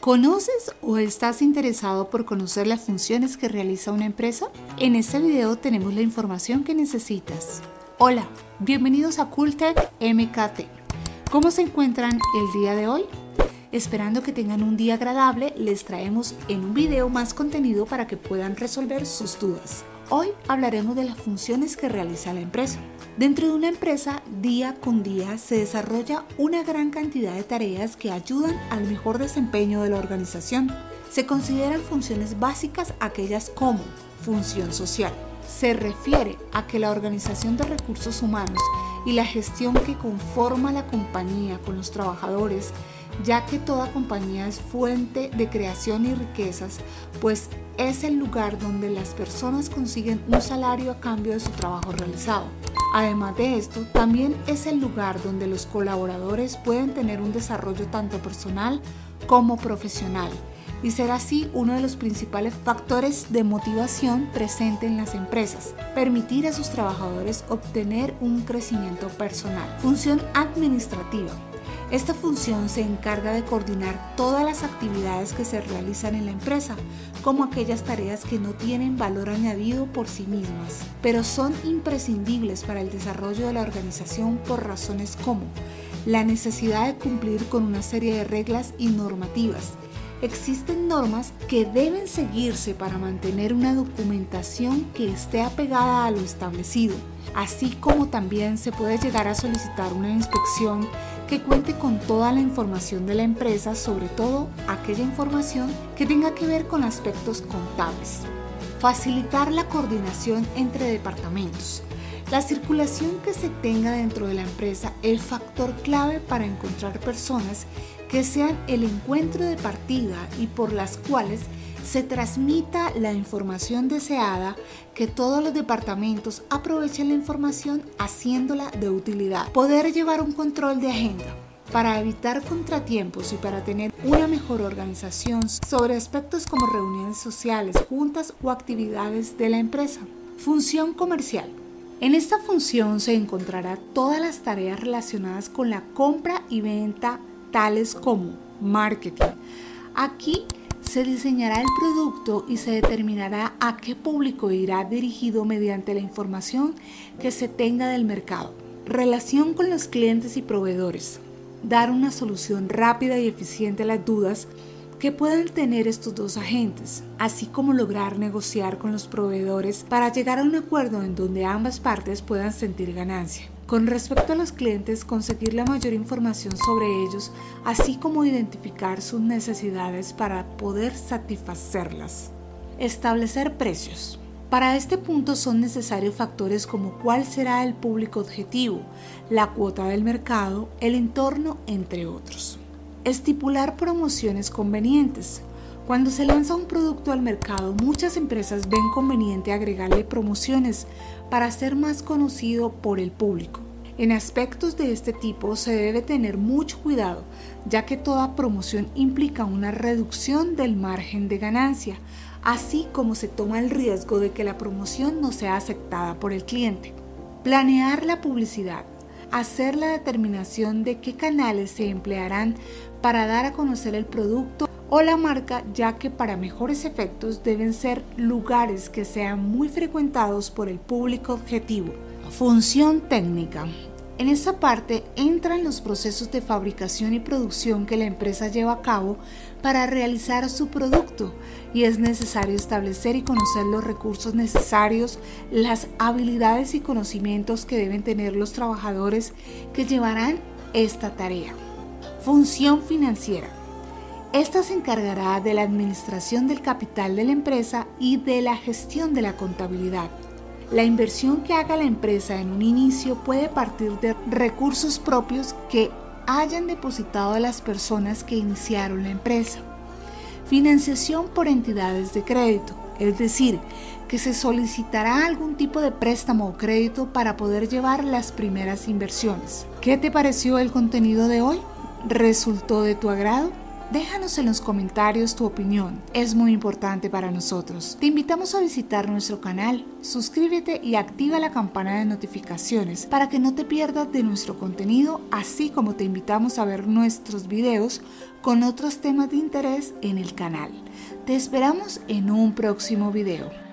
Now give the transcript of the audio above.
¿Conoces o estás interesado por conocer las funciones que realiza una empresa? En este video tenemos la información que necesitas. Hola, bienvenidos a Cooltech MKT. ¿Cómo se encuentran el día de hoy? Esperando que tengan un día agradable, les traemos en un video más contenido para que puedan resolver sus dudas. Hoy hablaremos de las funciones que realiza la empresa. Dentro de una empresa, día con día se desarrolla una gran cantidad de tareas que ayudan al mejor desempeño de la organización. Se consideran funciones básicas aquellas como función social. Se refiere a que la organización de recursos humanos y la gestión que conforma la compañía con los trabajadores, ya que toda compañía es fuente de creación y riquezas, pues es el lugar donde las personas consiguen un salario a cambio de su trabajo realizado. Además de esto, también es el lugar donde los colaboradores pueden tener un desarrollo tanto personal como profesional y ser así uno de los principales factores de motivación presente en las empresas, permitir a sus trabajadores obtener un crecimiento personal. Función administrativa esta función se encarga de coordinar todas las actividades que se realizan en la empresa, como aquellas tareas que no tienen valor añadido por sí mismas, pero son imprescindibles para el desarrollo de la organización por razones como la necesidad de cumplir con una serie de reglas y normativas, existen normas que deben seguirse para mantener una documentación que esté apegada a lo establecido, así como también se puede llegar a solicitar una inspección que cuente con toda la información de la empresa, sobre todo aquella información que tenga que ver con aspectos contables. Facilitar la coordinación entre departamentos. La circulación que se tenga dentro de la empresa es factor clave para encontrar personas que sean el encuentro de partida y por las cuales se transmita la información deseada, que todos los departamentos aprovechen la información haciéndola de utilidad. Poder llevar un control de agenda para evitar contratiempos y para tener una mejor organización sobre aspectos como reuniones sociales, juntas o actividades de la empresa. Función comercial. En esta función se encontrará todas las tareas relacionadas con la compra y venta, tales como marketing. Aquí se diseñará el producto y se determinará a qué público irá dirigido mediante la información que se tenga del mercado. Relación con los clientes y proveedores. Dar una solución rápida y eficiente a las dudas que puedan tener estos dos agentes, así como lograr negociar con los proveedores para llegar a un acuerdo en donde ambas partes puedan sentir ganancia. Con respecto a los clientes, conseguir la mayor información sobre ellos, así como identificar sus necesidades para poder satisfacerlas. Establecer precios. Para este punto son necesarios factores como cuál será el público objetivo, la cuota del mercado, el entorno, entre otros. Estipular promociones convenientes. Cuando se lanza un producto al mercado, muchas empresas ven conveniente agregarle promociones para ser más conocido por el público. En aspectos de este tipo se debe tener mucho cuidado, ya que toda promoción implica una reducción del margen de ganancia, así como se toma el riesgo de que la promoción no sea aceptada por el cliente. Planear la publicidad. Hacer la determinación de qué canales se emplearán para dar a conocer el producto o la marca, ya que para mejores efectos deben ser lugares que sean muy frecuentados por el público objetivo. Función técnica. En esta parte entran los procesos de fabricación y producción que la empresa lleva a cabo para realizar su producto y es necesario establecer y conocer los recursos necesarios, las habilidades y conocimientos que deben tener los trabajadores que llevarán esta tarea. Función financiera. Esta se encargará de la administración del capital de la empresa y de la gestión de la contabilidad. La inversión que haga la empresa en un inicio puede partir de recursos propios que hayan depositado las personas que iniciaron la empresa. Financiación por entidades de crédito, es decir, que se solicitará algún tipo de préstamo o crédito para poder llevar las primeras inversiones. ¿Qué te pareció el contenido de hoy? ¿Resultó de tu agrado? Déjanos en los comentarios tu opinión, es muy importante para nosotros. Te invitamos a visitar nuestro canal, suscríbete y activa la campana de notificaciones para que no te pierdas de nuestro contenido, así como te invitamos a ver nuestros videos con otros temas de interés en el canal. Te esperamos en un próximo video.